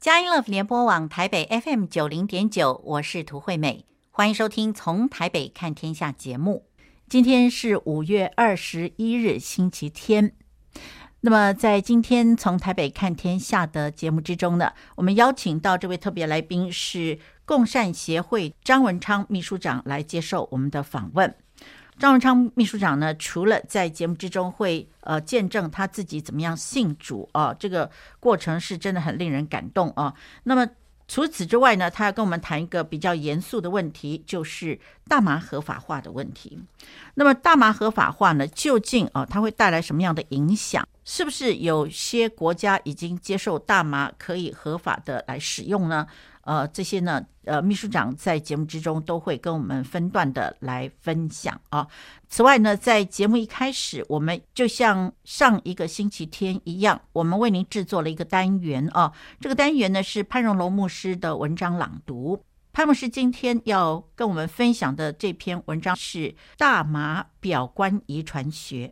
佳音乐联播网台北 FM 九零点九，我是涂惠美，欢迎收听《从台北看天下》节目。今天是五月二十一日，星期天。那么，在今天《从台北看天下》的节目之中呢，我们邀请到这位特别来宾是共善协会张文昌秘书长来接受我们的访问。张文昌秘书长呢，除了在节目之中会呃见证他自己怎么样信主啊，这个过程是真的很令人感动啊。那么除此之外呢，他要跟我们谈一个比较严肃的问题，就是大麻合法化的问题。那么大麻合法化呢，究竟啊，它会带来什么样的影响？是不是有些国家已经接受大麻可以合法的来使用呢？呃，这些呢，呃，秘书长在节目之中都会跟我们分段的来分享啊。此外呢，在节目一开始，我们就像上一个星期天一样，我们为您制作了一个单元啊。这个单元呢是潘荣龙牧师的文章朗读。潘牧师今天要跟我们分享的这篇文章是《大麻表观遗传学》。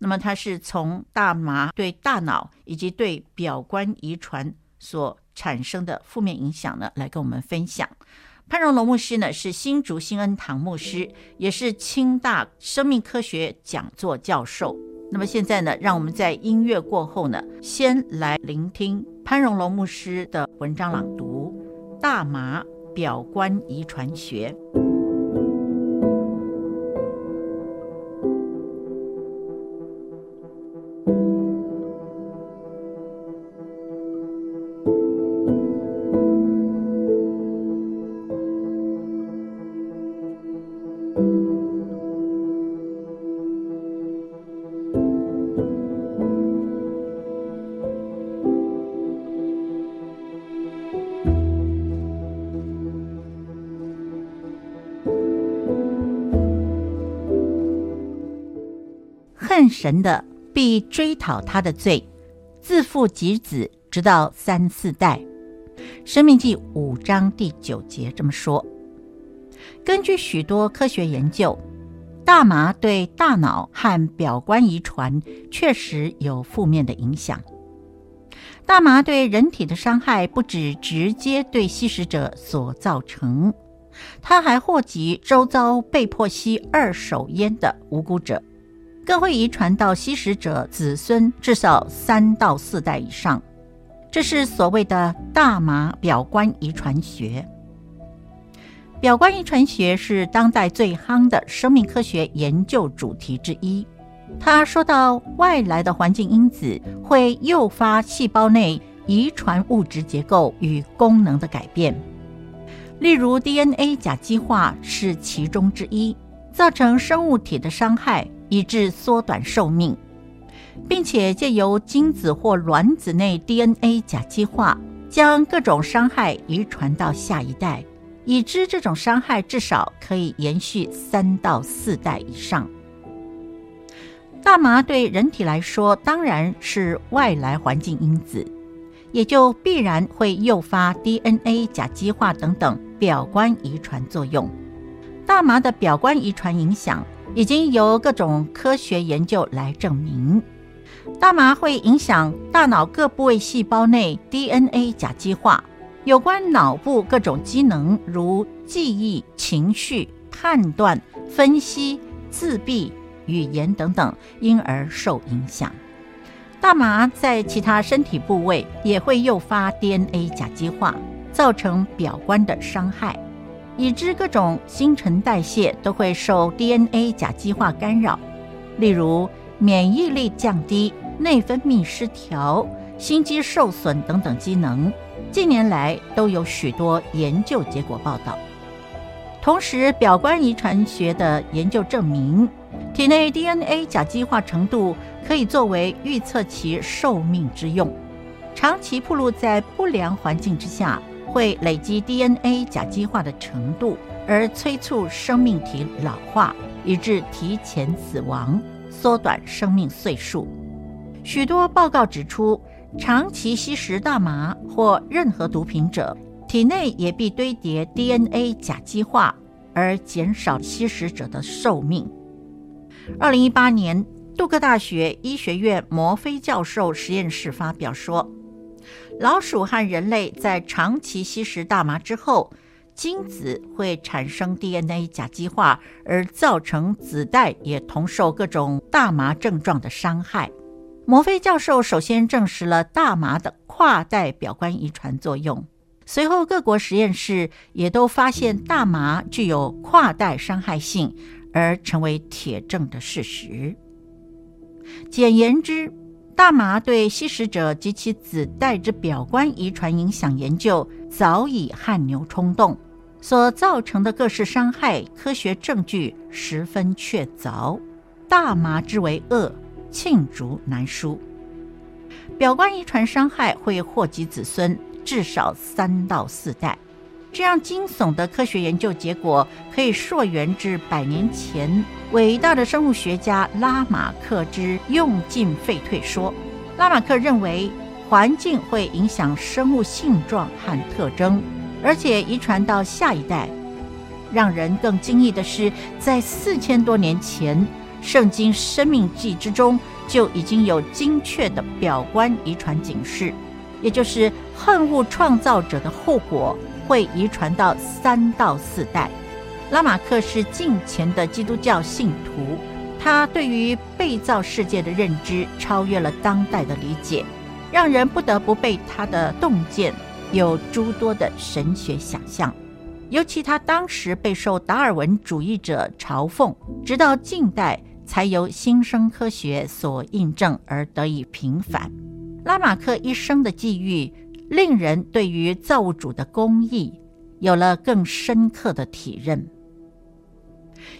那么，它是从大麻对大脑以及对表观遗传所产生的负面影响呢，来跟我们分享。潘荣龙牧师呢是新竹新恩堂牧师，也是清大生命科学讲座教授。那么现在呢，让我们在音乐过后呢，先来聆听潘荣龙牧师的文章朗读《大麻表观遗传学》。神的必追讨他的罪，自父及子，直到三四代。生命记五章第九节这么说。根据许多科学研究，大麻对大脑和表观遗传确实有负面的影响。大麻对人体的伤害不止直接对吸食者所造成，它还祸及周遭被迫吸二手烟的无辜者。更会遗传到吸食者子孙至少三到四代以上，这是所谓的大麻表观遗传学。表观遗传学是当代最夯的生命科学研究主题之一。他说到，外来的环境因子会诱发细胞内遗传物质结构与功能的改变，例如 DNA 甲基化是其中之一，造成生物体的伤害。以致缩短寿命，并且借由精子或卵子内 DNA 甲基化，将各种伤害遗传到下一代，已知这种伤害至少可以延续三到四代以上。大麻对人体来说当然是外来环境因子，也就必然会诱发 DNA 甲基化等等表观遗传作用。大麻的表观遗传影响。已经由各种科学研究来证明，大麻会影响大脑各部位细胞内 DNA 甲基化，有关脑部各种机能，如记忆、情绪、判断、分析、自闭、语言等等，因而受影响。大麻在其他身体部位也会诱发 DNA 甲基化，造成表观的伤害。已知各种新陈代谢都会受 DNA 甲基化干扰，例如免疫力降低、内分泌失调、心肌受损等等机能，近年来都有许多研究结果报道。同时，表观遗传学的研究证明，体内 DNA 甲基化程度可以作为预测其寿命之用。长期暴露在不良环境之下，会累积 DNA 甲基化的程度，而催促生命体老化，以致提前死亡，缩短生命岁数。许多报告指出，长期吸食大麻或任何毒品者，体内也必堆叠 DNA 甲基化，而减少吸食者的寿命。二零一八年，杜克大学医学院摩菲教授实验室发表说。老鼠和人类在长期吸食大麻之后，精子会产生 DNA 甲基化，而造成子代也同受各种大麻症状的伤害。摩菲教授首先证实了大麻的跨代表观遗传作用，随后各国实验室也都发现大麻具有跨代伤害性，而成为铁证的事实。简言之，大麻对吸食者及其子代之表观遗传影响研究早已汗牛充栋，所造成的各式伤害，科学证据十分确凿。大麻之为恶。罄竹难书，表观遗传伤害会祸及子孙，至少三到四代。这样惊悚的科学研究结果，可以溯源至百年前伟大的生物学家拉马克之用进废退说。拉马克认为，环境会影响生物性状和特征，而且遗传到下一代。让人更惊异的是，在四千多年前。圣经《生命记》之中就已经有精确的表观遗传警示，也就是恨恶创造者的后果会遗传到三到四代。拉马克是近前的基督教信徒，他对于被造世界的认知超越了当代的理解，让人不得不被他的洞见有诸多的神学想象。尤其他当时备受达尔文主义者嘲讽，直到近代。才由新生科学所印证而得以平反。拉马克一生的际遇，令人对于造物主的公义有了更深刻的体认。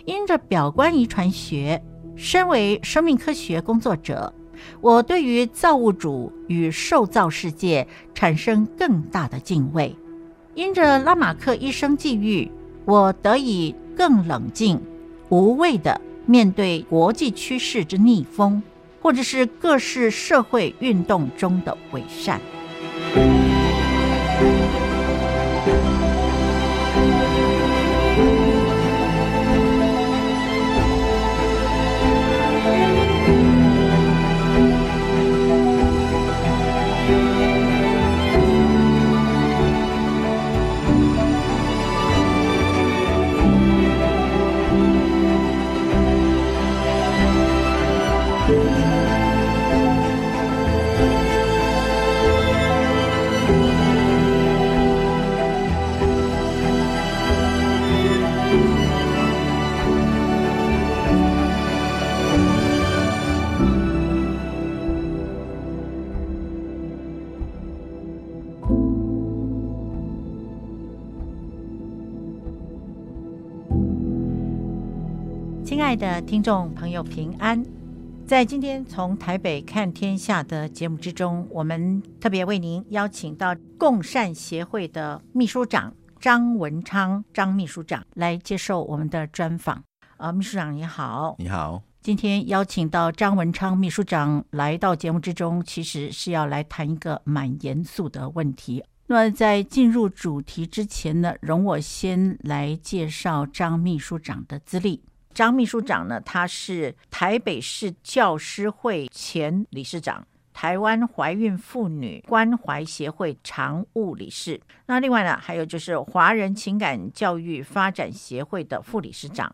因着表观遗传学，身为生命科学工作者，我对于造物主与受造世界产生更大的敬畏。因着拉马克一生际遇，我得以更冷静、无畏的。面对国际趋势之逆风，或者是各式社会运动中的伪善。亲爱的听众朋友，平安！在今天从台北看天下的节目之中，我们特别为您邀请到共善协会的秘书长张文昌张秘书长来接受我们的专访。啊，秘书长你好，你好。今天邀请到张文昌秘书长来到节目之中，其实是要来谈一个蛮严肃的问题。那么在进入主题之前呢，容我先来介绍张秘书长的资历。张秘书长呢，他是台北市教师会前理事长，台湾怀孕妇女关怀协会常务理事。那另外呢，还有就是华人情感教育发展协会的副理事长。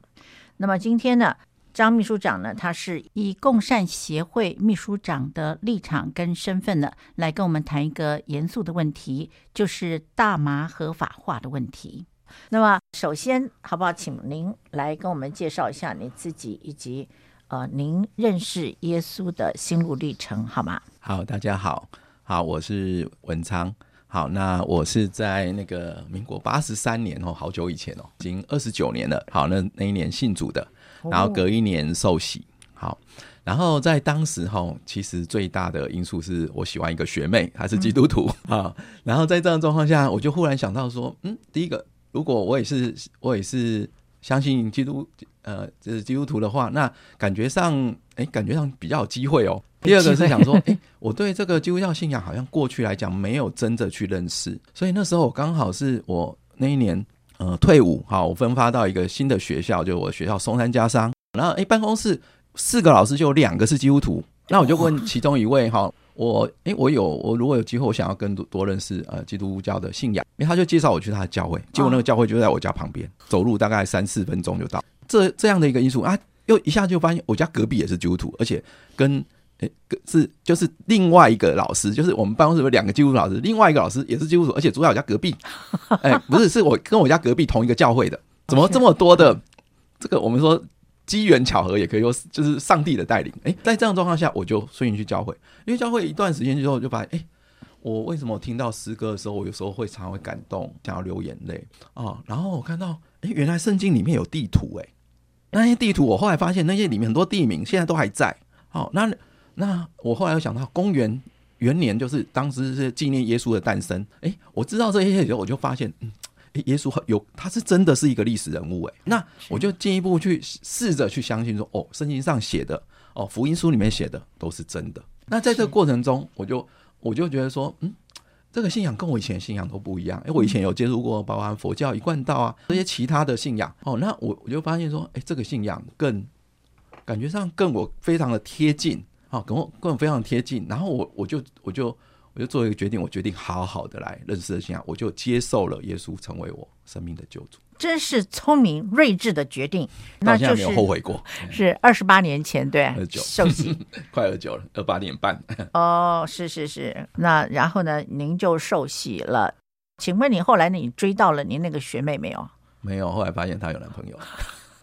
那么今天呢，张秘书长呢，他是以共善协会秘书长的立场跟身份呢，来跟我们谈一个严肃的问题，就是大麻合法化的问题。那么，首先，好不好，请您来跟我们介绍一下你自己，以及呃，您认识耶稣的心路历程，好吗？好，大家好，好，我是文昌。好，那我是在那个民国八十三年哦，好久以前哦，已经二十九年了。好，那那一年信主的，然后隔一年受洗。好，然后在当时哈，其实最大的因素是我喜欢一个学妹，她是基督徒。好，然后在这样的状况下，我就忽然想到说，嗯，第一个。如果我也是我也是相信基督呃，就是基督徒的话，那感觉上哎、欸，感觉上比较有机会哦。第二个是想说，哎、欸，我对这个基督教信仰好像过去来讲没有真的去认识，所以那时候我刚好是我那一年呃退伍，好，我分发到一个新的学校，就我的学校松山家商，然后哎、欸，办公室四个老师就有两个是基督徒，那我就问其中一位哈，我诶、欸，我有我如果有机会，我想要更多多认识呃基督教的信仰，因为他就介绍我去他的教会，结果那个教会就在我家旁边，哦、走路大概三四分钟就到。这这样的一个因素啊，又一下就发现我家隔壁也是基督徒，而且跟诶、欸、是就是另外一个老师，就是我们办公室有两个基督徒老师，另外一个老师也是基督徒，而且住在我家隔壁。哎、欸，不是，是我跟我家隔壁同一个教会的，怎么这么多的这个我们说。机缘巧合也可以说，就是上帝的带领。哎，在这样状况下，我就顺应去教会。因为教会一段时间之后，就发现，哎，我为什么听到诗歌的时候，我有时候会常常会感动，想要流眼泪啊、哦？然后我看到，哎，原来圣经里面有地图，哎，那些地图，我后来发现那些里面很多地名现在都还在。好、哦，那那我后来又想到，公元元年就是当时是纪念耶稣的诞生。哎，我知道这些以后，我就发现，嗯。耶稣有，他是真的是一个历史人物诶，那我就进一步去试着去相信说，哦，圣经上写的，哦，福音书里面写的都是真的。那在这个过程中，我就我就觉得说，嗯，这个信仰跟我以前信仰都不一样。哎，我以前有接触过，包含佛教、一贯道啊这些其他的信仰，哦，那我我就发现说，哎，这个信仰更感觉上跟我非常的贴近，啊，跟我跟我非常贴近。然后我我就我就。我就做一个决定，我决定好好的来认识信仰，我就接受了耶稣成为我生命的救主。真是聪明睿智的决定，到现在没有后悔过。是二十八年前对，二九受洗，快二九了，二八年半。哦，是是是，那然后呢，您就受洗了。请问你后来你追到了您那个学妹没有？没有，后来发现她有男朋友。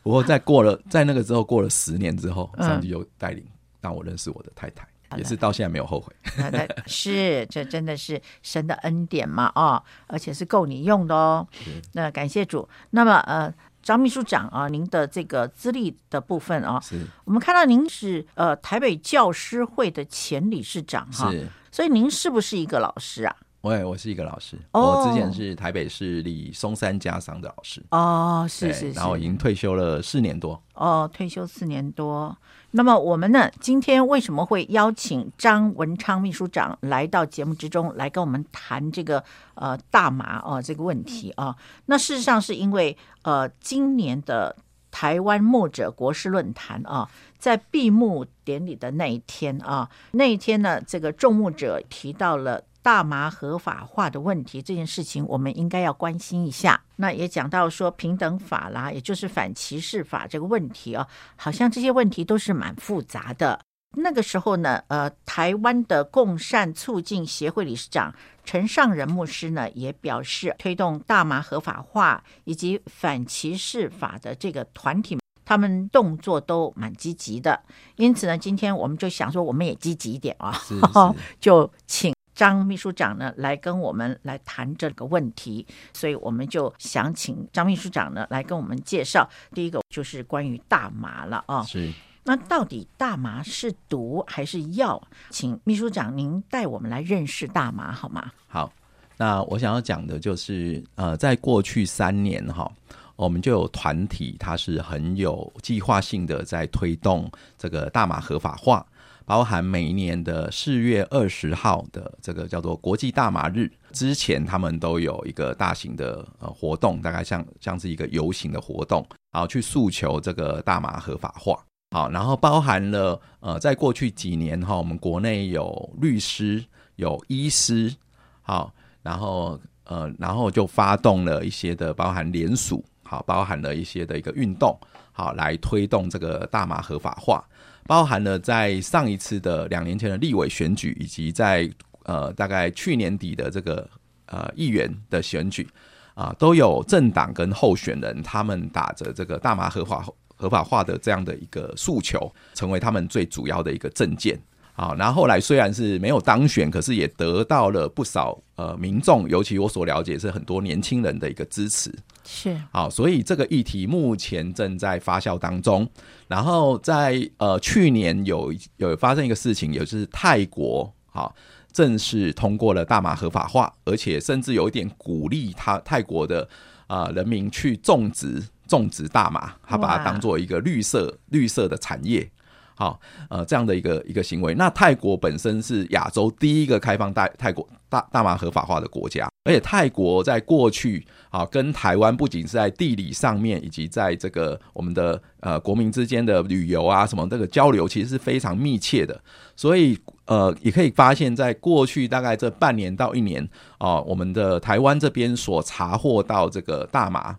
不过在过了在那个之后过了十年之后，上帝又带领让我认识我的太太。也是到现在没有后悔，是这真的是神的恩典嘛？哦，而且是够你用的哦。那感谢主。那么呃，张秘书长啊，您的这个资历的部分啊，是我们看到您是呃台北教师会的前理事长哈，是，所以您是不是一个老师啊？喂，我是一个老师，我之前是台北市立松山家商的老师哦，是是是，然后已经退休了四年多哦，退休四年多。那么我们呢，今天为什么会邀请张文昌秘书长来到节目之中，来跟我们谈这个呃大麻哦这个问题啊？那事实上是因为呃今年的台湾牧者国事论坛啊，在闭幕典礼的那一天啊，那一天呢，这个众牧者提到了。大麻合法化的问题，这件事情我们应该要关心一下。那也讲到说平等法啦，也就是反歧视法这个问题啊，好像这些问题都是蛮复杂的。那个时候呢，呃，台湾的共善促进协会理事长陈尚仁牧师呢，也表示推动大麻合法化以及反歧视法的这个团体，他们动作都蛮积极的。因此呢，今天我们就想说，我们也积极一点啊，是是 就请。张秘书长呢，来跟我们来谈这个问题，所以我们就想请张秘书长呢来跟我们介绍。第一个就是关于大麻了啊，是。那到底大麻是毒还是药？请秘书长您带我们来认识大麻好吗？好，那我想要讲的就是，呃，在过去三年哈，我们就有团体，它是很有计划性的在推动这个大麻合法化。包含每一年的四月二十号的这个叫做国际大麻日之前，他们都有一个大型的呃活动，大概像像是一个游行的活动，然后去诉求这个大麻合法化。好，然后包含了呃，在过去几年哈，我们国内有律师、有医师，好，然后呃，然后就发动了一些的包含联署，好，包含了一些的一个运动，好，来推动这个大麻合法化。包含了在上一次的两年前的立委选举，以及在呃大概去年底的这个呃议员的选举啊，都有政党跟候选人他们打着这个大麻合法合法化的这样的一个诉求，成为他们最主要的一个政见。啊，然后来虽然是没有当选，可是也得到了不少呃民众，尤其我所了解是很多年轻人的一个支持。是，好，所以这个议题目前正在发酵当中。然后在呃去年有有发生一个事情，也就是泰国好正式通过了大麻合法化，而且甚至有一点鼓励他泰国的啊、呃、人民去种植种植大麻，他把它当做一个绿色绿色的产业。好，呃，这样的一个一个行为。那泰国本身是亚洲第一个开放大泰国大大麻合法化的国家，而且泰国在过去啊，跟台湾不仅是在地理上面，以及在这个我们的呃国民之间的旅游啊什么这个交流，其实是非常密切的。所以呃，也可以发现，在过去大概这半年到一年啊，我们的台湾这边所查获到这个大麻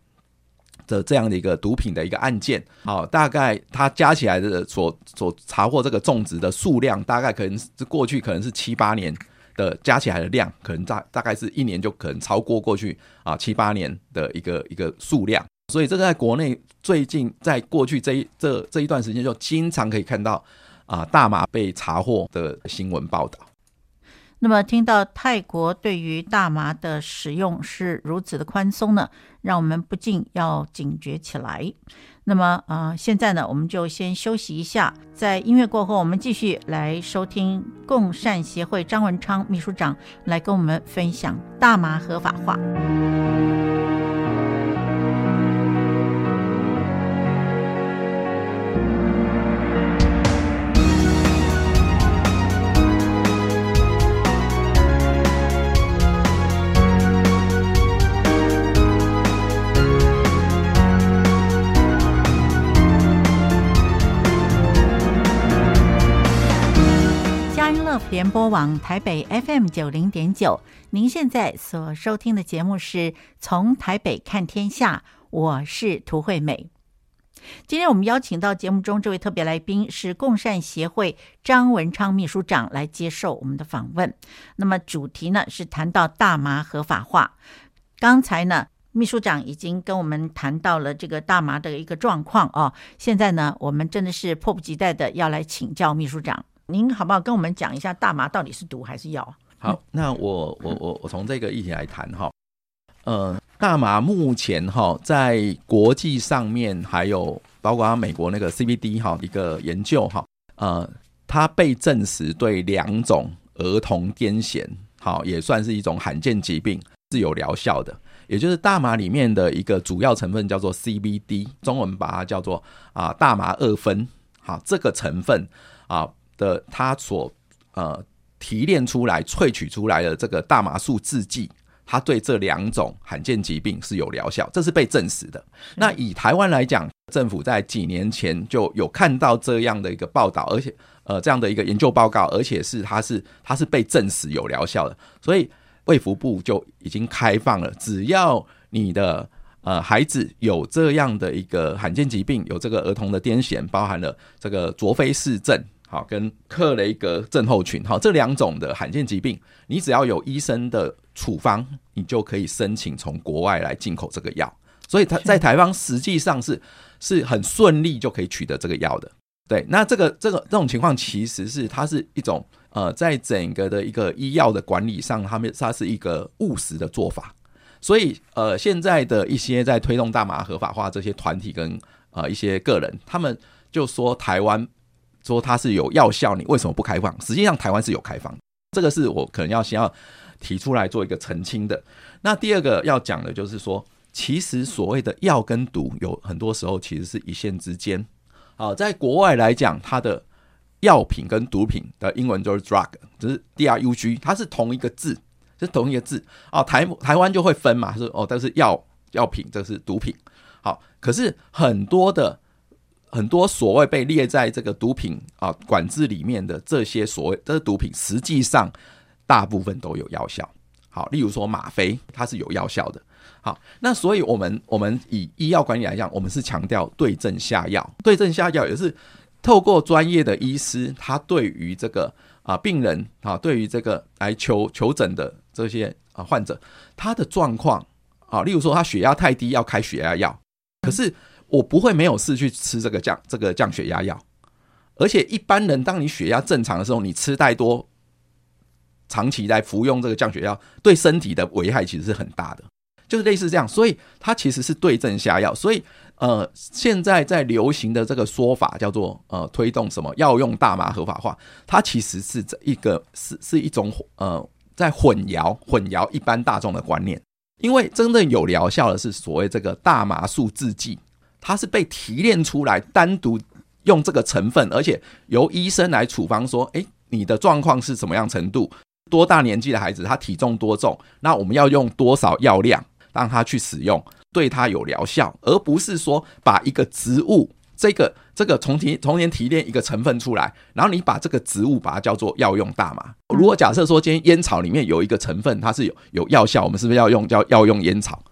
的这样的一个毒品的一个案件，好，大概它加起来的所所查获这个种植的数量，大概可能是过去可能是七八年的加起来的量，可能大大概是一年就可能超过过去啊七八年的一个一个数量，所以这个在国内最近在过去这一这这一段时间就经常可以看到啊大麻被查获的新闻报道。那么听到泰国对于大麻的使用是如此的宽松呢，让我们不禁要警觉起来。那么啊、呃，现在呢，我们就先休息一下，在音乐过后，我们继续来收听共善协会张文昌秘书长来跟我们分享大麻合法化。联播网台北 FM 九零点九，您现在所收听的节目是从台北看天下，我是涂惠美。今天我们邀请到节目中这位特别来宾是共善协会张文昌秘书长来接受我们的访问。那么主题呢是谈到大麻合法化。刚才呢秘书长已经跟我们谈到了这个大麻的一个状况哦。现在呢我们真的是迫不及待的要来请教秘书长。您好不好跟我们讲一下大麻到底是毒还是药？好，那我我我我从这个议题来谈哈。呃，大麻目前哈在国际上面还有包括美国那个 CBD 哈一个研究哈，呃，它被证实对两种儿童癫痫好也算是一种罕见疾病是有疗效的，也就是大麻里面的一个主要成分叫做 CBD，中文把它叫做啊大麻二酚，好这个成分啊。的它所呃提炼出来、萃取出来的这个大麻素制剂，它对这两种罕见疾病是有疗效，这是被证实的。那以台湾来讲，政府在几年前就有看到这样的一个报道，而且呃这样的一个研究报告，而且是它是它是被证实有疗效的，所以卫福部就已经开放了，只要你的呃孩子有这样的一个罕见疾病，有这个儿童的癫痫，包含了这个卓菲氏症。好，跟克雷格症候群，好，这两种的罕见疾病，你只要有医生的处方，你就可以申请从国外来进口这个药。所以，他在台湾实际上是是很顺利就可以取得这个药的。对，那这个这个这种情况，其实是它是一种呃，在整个的一个医药的管理上，他们它是一个务实的做法。所以，呃，现在的一些在推动大麻合法化这些团体跟呃一些个人，他们就说台湾。说它是有药效，你为什么不开放？实际上台湾是有开放，这个是我可能要先要提出来做一个澄清的。那第二个要讲的就是说，其实所谓的药跟毒，有很多时候其实是一线之间。好，在国外来讲，它的药品跟毒品的英文就是 drug，就是 D R U G，它是同一个字，是同一个字。哦，台台湾就会分嘛，是哦，但是药药品这是毒品。好，可是很多的。很多所谓被列在这个毒品啊管制里面的这些所谓的毒品，实际上大部分都有药效。好，例如说吗啡，它是有药效的。好，那所以我们我们以医药管理来讲，我们是强调对症下药。对症下药也是透过专业的医师，他对于这个啊病人啊，对于这个来求求诊的这些啊患者，他的状况啊，例如说他血压太低，要开血压药，可是。我不会没有事去吃这个降这个降血压药，而且一般人，当你血压正常的时候，你吃太多，长期来服用这个降血药，对身体的危害其实是很大的，就是类似这样，所以它其实是对症下药。所以呃，现在在流行的这个说法叫做呃推动什么药用大麻合法化，它其实是这一个是是一种呃在混淆混淆一般大众的观念，因为真正有疗效的是所谓这个大麻素制剂。它是被提炼出来，单独用这个成分，而且由医生来处方说：“诶，你的状况是什么样程度？多大年纪的孩子？他体重多重？那我们要用多少药量让他去使用，对他有疗效，而不是说把一个植物这个这个从提从年提炼一个成分出来，然后你把这个植物把它叫做药用大麻。如果假设说今天烟草里面有一个成分，它是有有药效，我们是不是要用叫药用烟草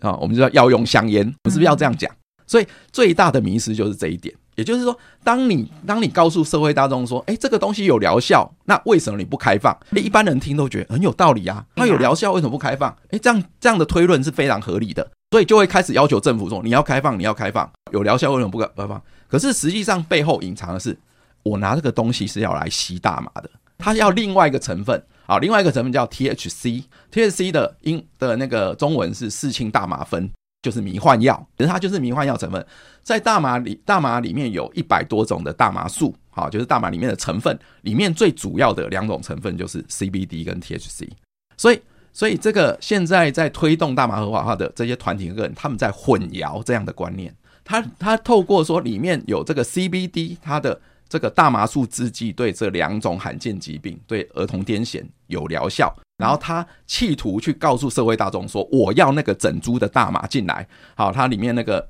啊？我们就叫药用香烟，我们是不是要这样讲？所以最大的迷失就是这一点。也就是说，当你当你告诉社会大众说，哎，这个东西有疗效，那为什么你不开放？诶，一般人听都觉得很有道理啊，它有疗效，为什么不开放？哎，这样这样的推论是非常合理的，所以就会开始要求政府说，你要开放，你要开放，有疗效为什么不开放？可是实际上背后隐藏的是，我拿这个东西是要来吸大麻的，它要另外一个成分啊，另外一个成分叫 THC，THC 的英的那个中文是四氢大麻酚。就是迷幻药，其实它就是迷幻药成分。在大麻里，大麻里面有一百多种的大麻素，好，就是大麻里面的成分里面最主要的两种成分就是 CBD 跟 THC。所以，所以这个现在在推动大麻合法化的这些团体个人，他们在混淆这样的观念。他他透过说里面有这个 CBD，它的这个大麻素制剂对这两种罕见疾病，对儿童癫痫有疗效。然后他企图去告诉社会大众说：“我要那个整株的大麻进来，好，它里面那个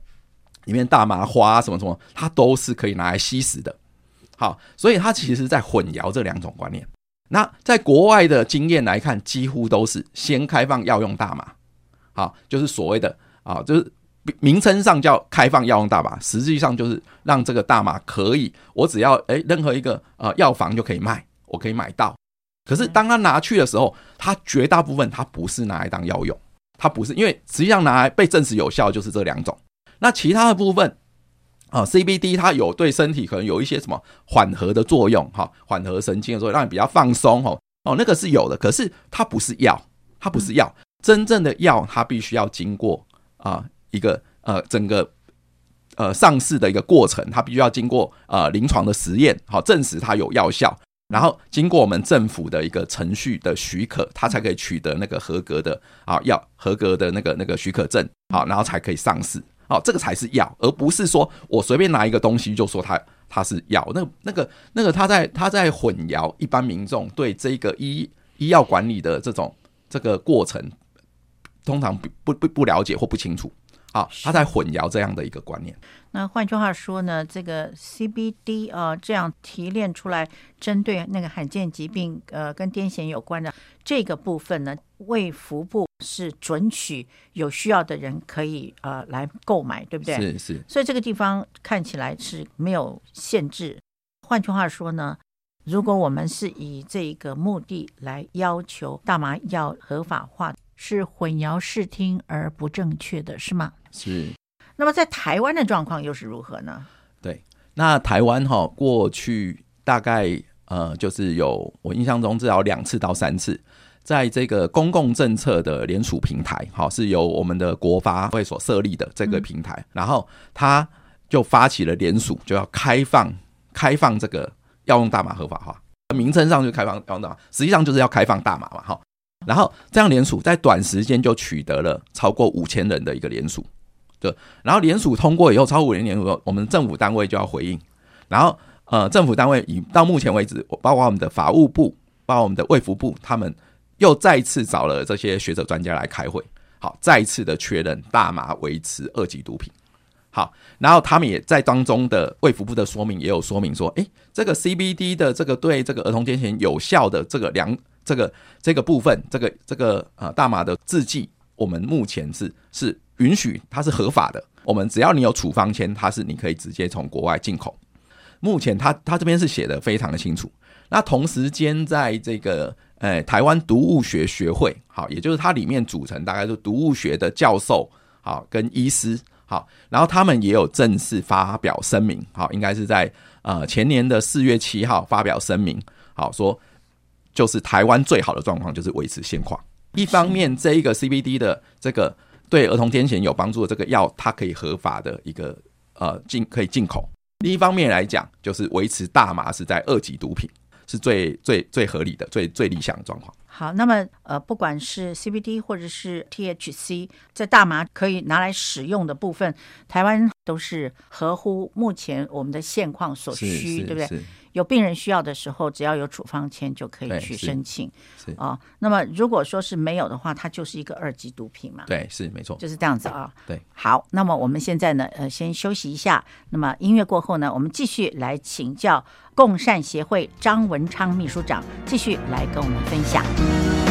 里面大麻花什么什么，它都是可以拿来吸食的。好，所以他其实在混淆这两种观念。那在国外的经验来看，几乎都是先开放药用大麻，好，就是所谓的啊，就是名称上叫开放药用大麻，实际上就是让这个大麻可以，我只要诶任何一个呃药房就可以卖，我可以买到。”可是当他拿去的时候，他绝大部分他不是拿来当药用，他不是，因为实际上拿来被证实有效就是这两种。那其他的部分啊，CBD 它有对身体可能有一些什么缓和的作用，哈，缓和神经的作用让你比较放松，哦，哦，那个是有的。可是它不是药，它不是药，真正的药它必须要经过啊一个呃整个呃上市的一个过程，它必须要经过呃临床的实验，好证实它有药效。然后经过我们政府的一个程序的许可，他才可以取得那个合格的啊药合格的那个那个许可证，好，然后才可以上市，好，这个才是药，而不是说我随便拿一个东西就说它它是药，那那个那个他在他在混淆一般民众对这个医医药管理的这种这个过程，通常不不不不了解或不清楚。好，他在混淆这样的一个观念。那换句话说呢，这个 CBD 啊，这样提炼出来，针对那个罕见疾病，呃，跟癫痫有关的这个部分呢，卫福部是准许有需要的人可以呃来购买，对不对？是是。所以这个地方看起来是没有限制。换句话说呢，如果我们是以这个目的来要求大麻要合法化，是混淆视听而不正确的，是吗？是。那么在台湾的状况又是如何呢？对，那台湾哈、哦、过去大概呃就是有我印象中至少两次到三次，在这个公共政策的联署平台，好、哦、是由我们的国发会所设立的这个平台，嗯、然后他就发起了联署，就要开放开放这个要用大麻合法化，名称上就开放药用大麻，实际上就是要开放大麻嘛，哈。然后这样联署在短时间就取得了超过五千人的一个联署，对。然后联署通过以后，超过五年联署，我们政府单位就要回应。然后呃，政府单位以到目前为止，包括我们的法务部，包括我们的卫福部，他们又再次找了这些学者专家来开会，好，再次的确认大麻维持二级毒品。好，然后他们也在当中的卫福部的说明也有说明说，诶，这个 CBD 的这个对这个儿童癫痫有效的这个两。这个这个部分，这个这个呃大麻的制剂，我们目前是是允许，它是合法的。我们只要你有处方签，它是你可以直接从国外进口。目前他他这边是写的非常的清楚。那同时间，在这个呃台湾毒物学学会，好，也就是它里面组成大概是毒物学的教授，好跟医师，好，然后他们也有正式发表声明，好，应该是在呃前年的四月七号发表声明，好说。就是台湾最好的状况就是维持现况。一方面，这一个 CBD 的这个对儿童癫痫有帮助的这个药，它可以合法的一个呃进可以进口。另一方面来讲，就是维持大麻是在二级毒品，是最最最合理的、最最理想的状况。好，那么呃，不管是 CBD 或者是 THC，在大麻可以拿来使用的部分，台湾都是合乎目前我们的现况所需，对不对？有病人需要的时候，只要有处方签就可以去申请。是啊、哦，那么如果说是没有的话，它就是一个二级毒品嘛。对，是没错，就是这样子啊、哦。对，好，那么我们现在呢，呃，先休息一下。那么音乐过后呢，我们继续来请教共善协会张文昌秘书长，继续来跟我们分享。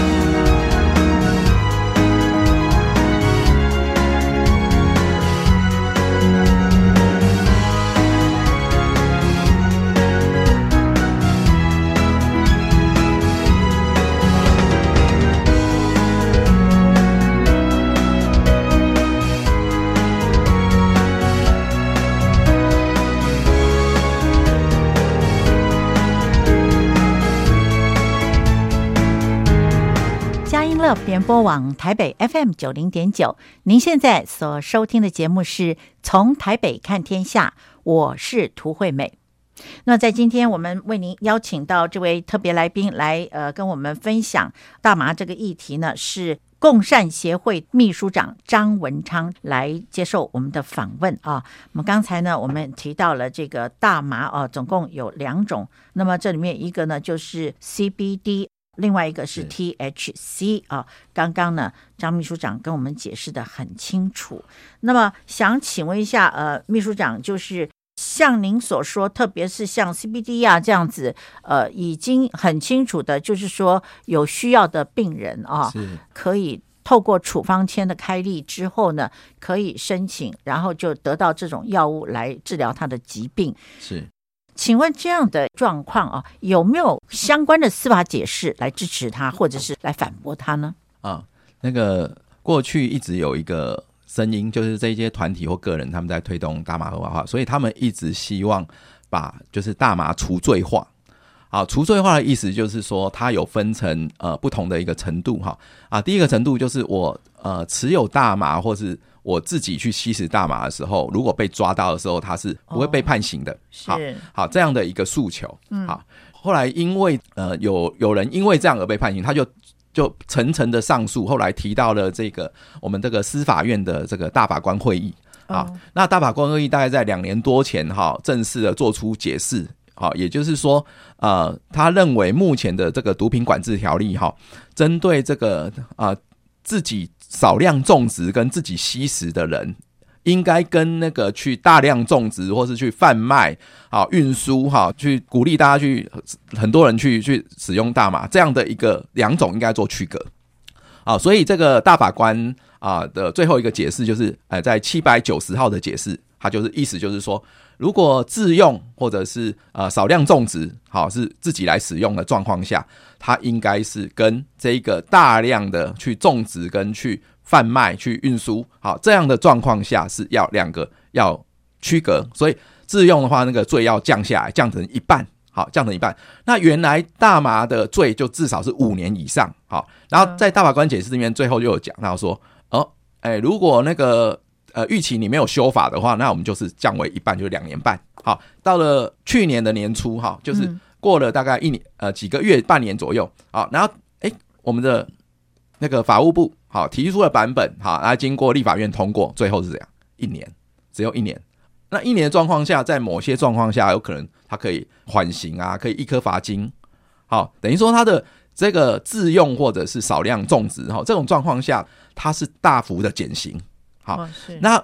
联播网台北 FM 九零点九，您现在所收听的节目是从台北看天下，我是涂惠美。那在今天，我们为您邀请到这位特别来宾来，呃，跟我们分享大麻这个议题呢，是共善协会秘书长张文昌来接受我们的访问啊。那么刚才呢，我们提到了这个大麻啊，总共有两种，那么这里面一个呢就是 CBD。另外一个是 THC 啊，刚刚呢，张秘书长跟我们解释的很清楚。那么想请问一下，呃，秘书长，就是像您所说，特别是像 CBD 啊这样子，呃，已经很清楚的，就是说有需要的病人啊，可以透过处方签的开立之后呢，可以申请，然后就得到这种药物来治疗他的疾病。是。请问这样的状况啊，有没有相关的司法解释来支持他，或者是来反驳他呢？啊，那个过去一直有一个声音，就是这些团体或个人他们在推动大麻合法化，所以他们一直希望把就是大麻除罪化。啊，除罪化的意思就是说，它有分成呃不同的一个程度哈。啊，第一个程度就是我呃持有大麻或是。我自己去吸食大麻的时候，如果被抓到的时候，他是不会被判刑的。哦、好，好这样的一个诉求。嗯，好。后来因为呃有有人因为这样而被判刑，他就就层层的上诉。后来提到了这个我们这个司法院的这个大法官会议。啊、哦，那大法官会议大概在两年多前哈正式的做出解释。好，也就是说，呃，他认为目前的这个毒品管制条例哈，针对这个啊、呃、自己。少量种植跟自己吸食的人，应该跟那个去大量种植或是去贩卖、啊运输哈，去鼓励大家去很多人去去使用大麻这样的一个两种应该做区隔。啊，所以这个大法官啊的最后一个解释就是，呃，在七百九十号的解释，他就是意思就是说。如果自用或者是呃少量种植，好是自己来使用的状况下，它应该是跟这个大量的去种植跟去贩卖、去运输，好这样的状况下是要两个要区隔。所以自用的话，那个罪要降下来，降成一半，好降成一半。那原来大麻的罪就至少是五年以上，好。然后在大法官解释里面，最后就有讲到说，哦，哎，如果那个。呃，预期你没有修法的话，那我们就是降为一半，就是两年半。好，到了去年的年初，哈，就是过了大概一年，呃，几个月，半年左右。好，然后，哎，我们的那个法务部，好，提出了版本，好，然后经过立法院通过，最后是这样，一年，只有一年。那一年的状况下，在某些状况下，有可能它可以缓刑啊，可以一颗罚金。好，等于说它的这个自用或者是少量种植，哈，这种状况下，它是大幅的减刑。好，那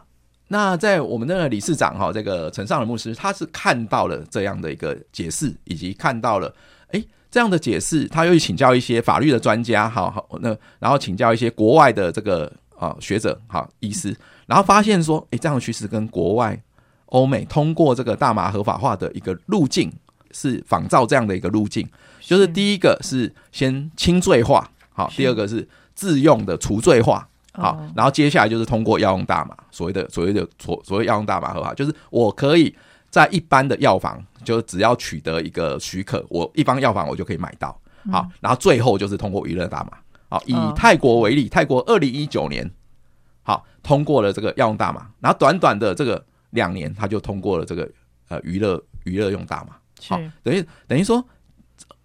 那在我们的理事长哈，这个陈尚仁牧师，他是看到了这样的一个解释，以及看到了哎这样的解释，他又请教一些法律的专家，好好那然后请教一些国外的这个啊学者，好医师，然后发现说，哎这样的趋势跟国外欧美通过这个大麻合法化的一个路径是仿照这样的一个路径，就是第一个是先轻罪化，好，第二个是自用的除罪化。好，然后接下来就是通过药用大麻，所谓的所谓的所所谓药用大麻合法，就是我可以在一般的药房，就只要取得一个许可，我一般药房我就可以买到。好，然后最后就是通过娱乐大麻。好，以泰国为例，泰国二零一九年好通过了这个药用大麻，然后短短的这个两年，他就通过了这个呃娱乐娱乐用大麻。好，等于等于说，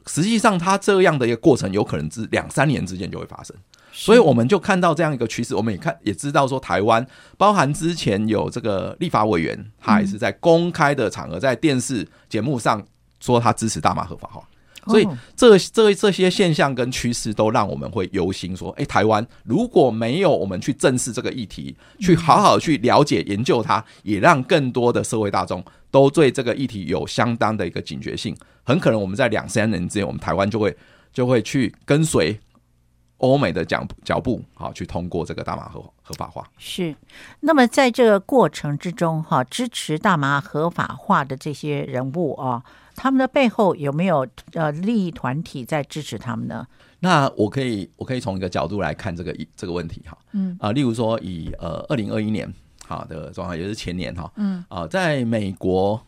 实际上它这样的一个过程，有可能是两三年之间就会发生。所以我们就看到这样一个趋势，我们也看也知道说，台湾包含之前有这个立法委员，他也是在公开的场合，在电视节目上说他支持大麻合法化。所以这这这些现象跟趋势都让我们会忧心，说：哎，台湾如果没有我们去正视这个议题，去好好去了解研究它，也让更多的社会大众都对这个议题有相当的一个警觉性，很可能我们在两三年之间，我们台湾就会就会去跟随欧美的脚脚步，好去通过这个大麻合合法化。是。那么在这个过程之中，哈，支持大麻合法化的这些人物啊。他们的背后有没有呃利益团体在支持他们呢？那我可以我可以从一个角度来看这个一这个问题哈，嗯啊、呃，例如说以呃二零二一年好的状况，也就是前年哈，嗯啊、呃，在美国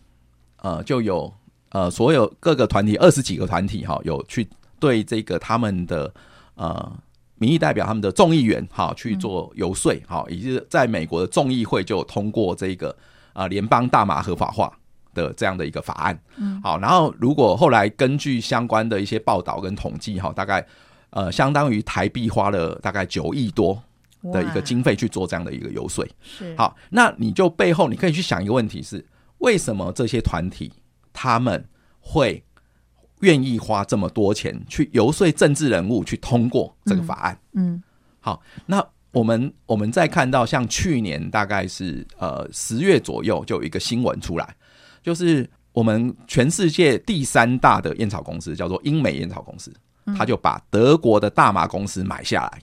呃就有呃所有各个团体二十几个团体哈，有去对这个他们的呃民意代表他们的众议员哈去做游说哈，以及在美国的众议会就通过这个啊联邦大麻合法化。的这样的一个法案，嗯，好，然后如果后来根据相关的一些报道跟统计，哈，大概呃相当于台币花了大概九亿多的一个经费去做这样的一个游说，是。好，那你就背后你可以去想一个问题是，为什么这些团体他们会愿意花这么多钱去游说政治人物去通过这个法案？嗯，嗯好，那我们我们再看到像去年大概是呃十月左右就有一个新闻出来。就是我们全世界第三大的烟草公司叫做英美烟草公司，他就把德国的大麻公司买下来。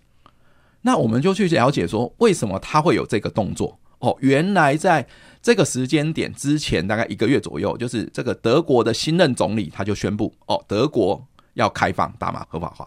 那我们就去了解说，为什么他会有这个动作？哦，原来在这个时间点之前，大概一个月左右，就是这个德国的新任总理他就宣布，哦，德国要开放大麻合法化。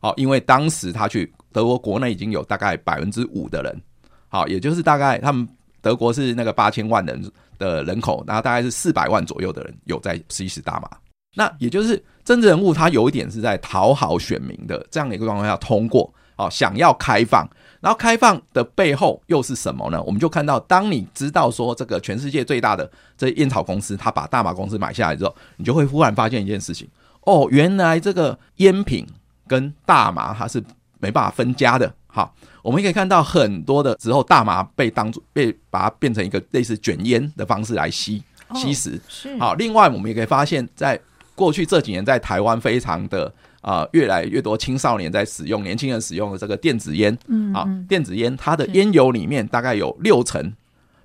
哦，因为当时他去德国国内已经有大概百分之五的人，好，也就是大概他们德国是那个八千万人。的人口，然后大概是四百万左右的人有在吸食大麻，那也就是政治人物他有一点是在讨好选民的这样的一个状况下通过哦，想要开放，然后开放的背后又是什么呢？我们就看到，当你知道说这个全世界最大的这烟草公司，他把大麻公司买下来之后，你就会忽然发现一件事情哦，原来这个烟品跟大麻它是没办法分家的，好。我们可以看到很多的之后，大麻被当做被把它变成一个类似卷烟的方式来吸吸食。是好，另外我们也可以发现，在过去这几年，在台湾非常的啊，越来越多青少年在使用，年轻人使用的这个电子烟。嗯，啊，电子烟它的烟油里面大概有六成，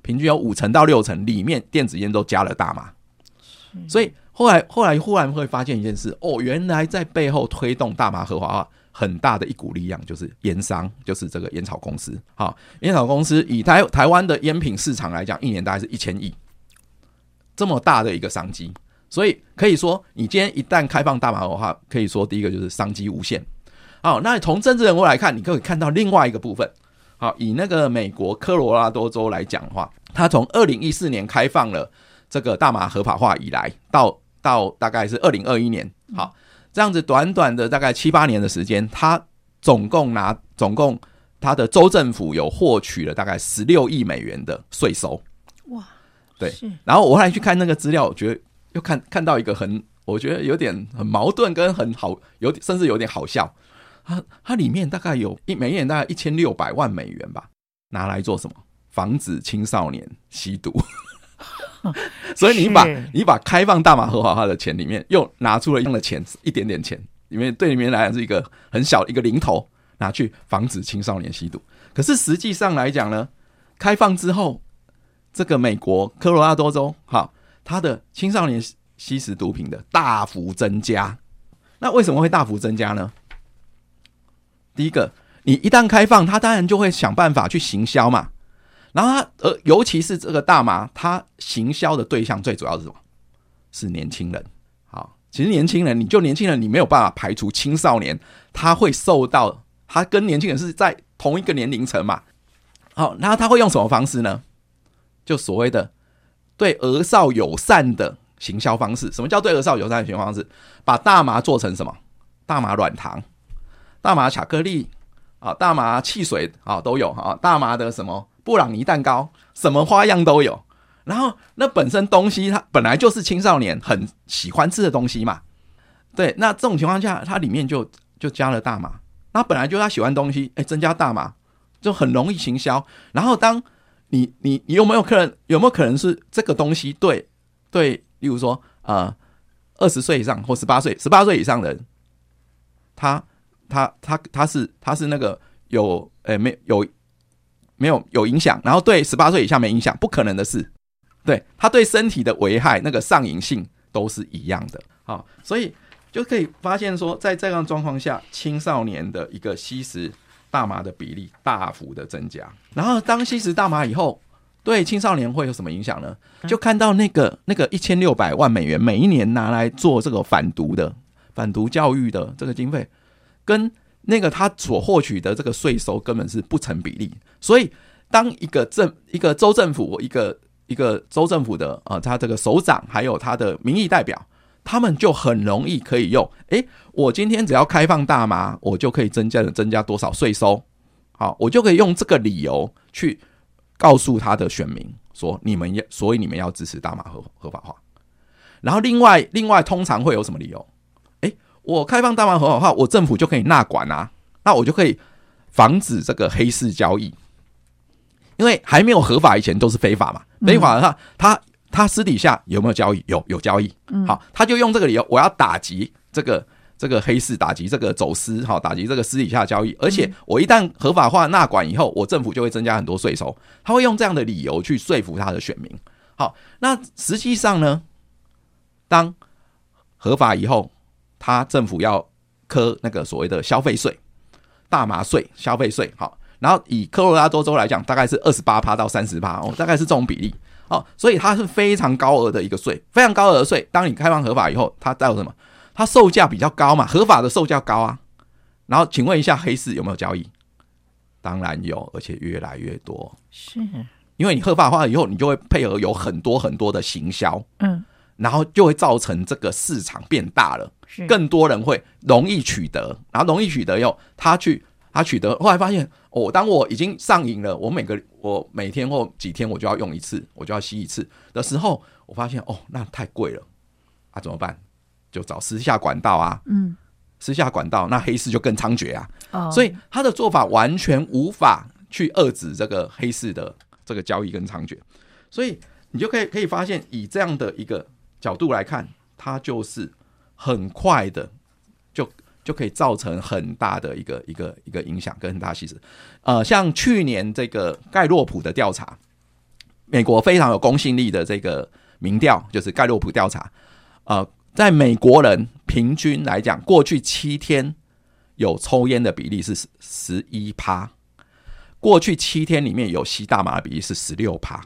平均有五成到六成里面电子烟都加了大麻。所以后来后来忽然会发现一件事，哦，原来在背后推动大麻合法化。很大的一股力量就是烟商，就是这个烟草公司。好，烟草公司以台台湾的烟品市场来讲，一年大概是一千亿，这么大的一个商机。所以可以说，你今天一旦开放大麻的话，可以说第一个就是商机无限。好，那从政治人物来看，你可以看到另外一个部分。好，以那个美国科罗拉多州来讲的话，它从二零一四年开放了这个大麻合法化以来，到到大概是二零二一年，好。这样子短短的大概七八年的时间，它总共拿总共它的州政府有获取了大概十六亿美元的税收。哇，对。然后我后来去看那个资料，我觉得又看看到一个很，我觉得有点很矛盾跟很好，有点甚至有点好笑。它它里面大概有一每年大概一千六百万美元吧，拿来做什么？防止青少年吸毒。所以你把你把开放大麻合法化的钱里面又拿出了一样的钱，一点点钱，里面对里面来讲是一个很小一个零头，拿去防止青少年吸毒。可是实际上来讲呢，开放之后，这个美国科罗拉多州，哈，他的青少年吸食毒品的大幅增加。那为什么会大幅增加呢？第一个，你一旦开放，他当然就会想办法去行销嘛。然后他，呃，尤其是这个大麻，他行销的对象最主要是什么？是年轻人。好，其实年轻人，你就年轻人，你没有办法排除青少年，他会受到，他跟年轻人是在同一个年龄层嘛。好，然后他会用什么方式呢？就所谓的对儿少友善的行销方式。什么叫对儿少友善的行销方式？把大麻做成什么？大麻软糖、大麻巧克力啊，大麻汽水啊都有啊，大麻的什么？布朗尼蛋糕，什么花样都有。然后那本身东西它本来就是青少年很喜欢吃的东西嘛。对，那这种情况下，它里面就就加了大麻。那本来就他喜欢东西，哎，增加大麻就很容易行销。然后当你你你有没有可能有没有可能是这个东西对对，例如说呃二十岁以上或十八岁、十八岁以上的人，他他他他是他是那个有诶没有没有有影响，然后对十八岁以下没影响，不可能的事。对他对身体的危害，那个上瘾性都是一样的。好，所以就可以发现说，在这样状况下，青少年的一个吸食大麻的比例大幅的增加。然后当吸食大麻以后，对青少年会有什么影响呢？就看到那个那个一千六百万美元每一年拿来做这个反毒的反毒教育的这个经费，跟那个他所获取的这个税收根本是不成比例。所以当一个政一个州政府一个一个州政府的啊，他这个首长还有他的民意代表，他们就很容易可以用，诶，我今天只要开放大麻，我就可以增加的增加多少税收，好，我就可以用这个理由去。告诉他的选民说：“你们要，所以你们要支持大麻合合法化。然后另外，另外通常会有什么理由？诶，我开放大麻合法化，我政府就可以纳管啊，那我就可以防止这个黑市交易。因为还没有合法以前都是非法嘛，非法的话，他他私底下有没有交易？有有交易。好，他就用这个理由，我要打击这个。”这个黑市打击这个走私，好打击这个私底下交易，而且我一旦合法化纳管以后，我政府就会增加很多税收。他会用这样的理由去说服他的选民。好，那实际上呢，当合法以后，他政府要科那个所谓的消费税、大麻税、消费税。好，然后以科罗拉多州来讲，大概是二十八趴到三十趴哦，大概是这种比例。好，所以它是非常高额的一个税，非常高额的税。当你开放合法以后，它带有什么？它售价比较高嘛，合法的售价高啊。然后请问一下，黑市有没有交易？当然有，而且越来越多。是，因为你合法化以后，你就会配合有很多很多的行销，嗯，然后就会造成这个市场变大了，是更多人会容易取得，然后容易取得以后，他去他取得，后来发现哦，当我已经上瘾了，我每个我每天或几天我就要用一次，我就要吸一次的时候，我发现哦，那太贵了啊，怎么办？就找私下管道啊，嗯，私下管道，那黑市就更猖獗啊，哦，所以他的做法完全无法去遏制这个黑市的这个交易跟猖獗，所以你就可以可以发现，以这样的一个角度来看，它就是很快的就就可以造成很大的一个一个一个影响跟很大稀释。呃，像去年这个盖洛普的调查，美国非常有公信力的这个民调，就是盖洛普调查，呃。在美国人平均来讲，过去七天有抽烟的比例是十一趴，过去七天里面有吸大麻的比例是十六趴，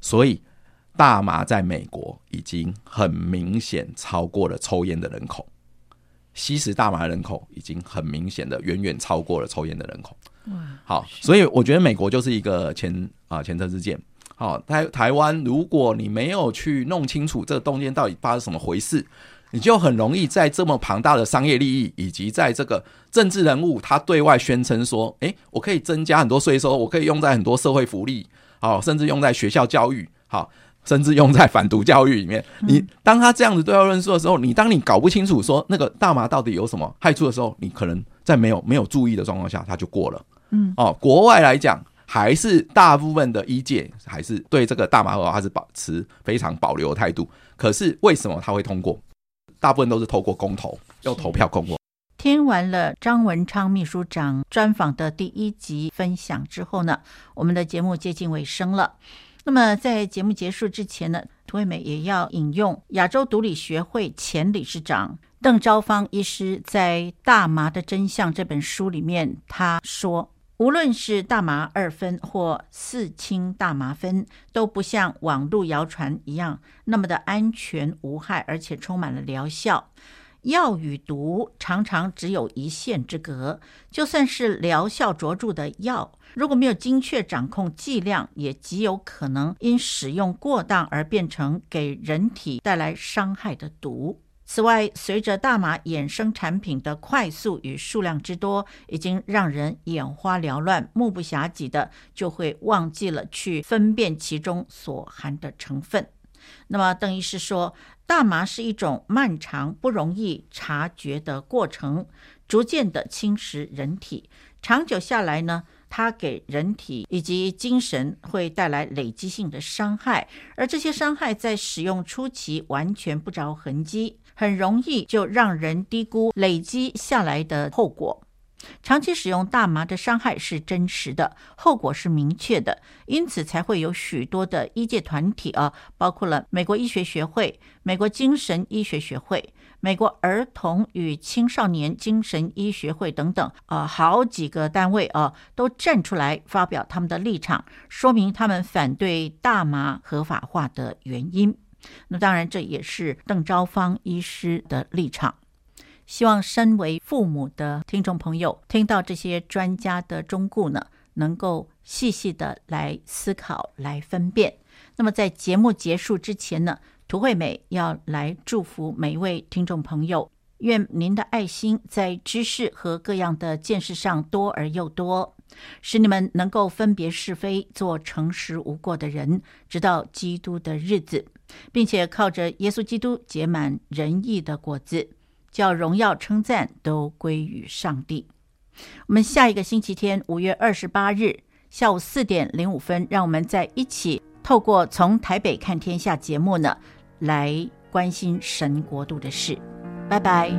所以大麻在美国已经很明显超过了抽烟的人口，吸食大麻的人口已经很明显的远远超过了抽烟的人口。好，所以我觉得美国就是一个前啊前车之鉴。好，台台湾，如果你没有去弄清楚这个中间到底发生什么回事，你就很容易在这么庞大的商业利益，以及在这个政治人物他对外宣称说，诶，我可以增加很多税收，我可以用在很多社会福利，好，甚至用在学校教育，好，甚至用在反毒教育里面。你当他这样子对外论述的时候，你当你搞不清楚说那个大麻到底有什么害处的时候，你可能在没有没有注意的状况下，他就过了。嗯，哦，国外来讲。还是大部分的医界还是对这个大麻合法化是保持非常保留的态度。可是为什么他会通过？大部分都是透过公投，用投票通过。听完了张文昌秘书长专访的第一集分享之后呢，我们的节目接近尾声了。那么在节目结束之前呢，涂惠美也要引用亚洲毒理学会前理事长邓昭方医师在《大麻的真相》这本书里面他说。无论是大麻二酚或四氢大麻酚，都不像网络谣传一样那么的安全无害，而且充满了疗效。药与毒常常只有一线之隔，就算是疗效卓著的药，如果没有精确掌控剂量，也极有可能因使用过当而变成给人体带来伤害的毒。此外，随着大麻衍生产品的快速与数量之多，已经让人眼花缭乱、目不暇给的，就会忘记了去分辨其中所含的成分。那么，邓医师说，大麻是一种漫长、不容易察觉的过程，逐渐的侵蚀人体，长久下来呢，它给人体以及精神会带来累积性的伤害，而这些伤害在使用初期完全不着痕迹，很容易就让人低估累积下来的后果。长期使用大麻的伤害是真实的，后果是明确的，因此才会有许多的医界团体啊，包括了美国医学学会、美国精神医学学会、美国儿童与青少年精神医学会等等啊，好几个单位啊，都站出来发表他们的立场，说明他们反对大麻合法化的原因。那当然，这也是邓昭方医师的立场。希望身为父母的听众朋友听到这些专家的忠告呢，能够细细的来思考、来分辨。那么在节目结束之前呢，涂惠美要来祝福每一位听众朋友，愿您的爱心在知识和各样的见识上多而又多，使你们能够分别是非，做诚实无过的人，直到基督的日子，并且靠着耶稣基督结满仁义的果子。叫荣耀称赞都归于上帝。我们下一个星期天，五月二十八日下午四点零五分，让我们再一起透过《从台北看天下》节目呢，来关心神国度的事。拜拜。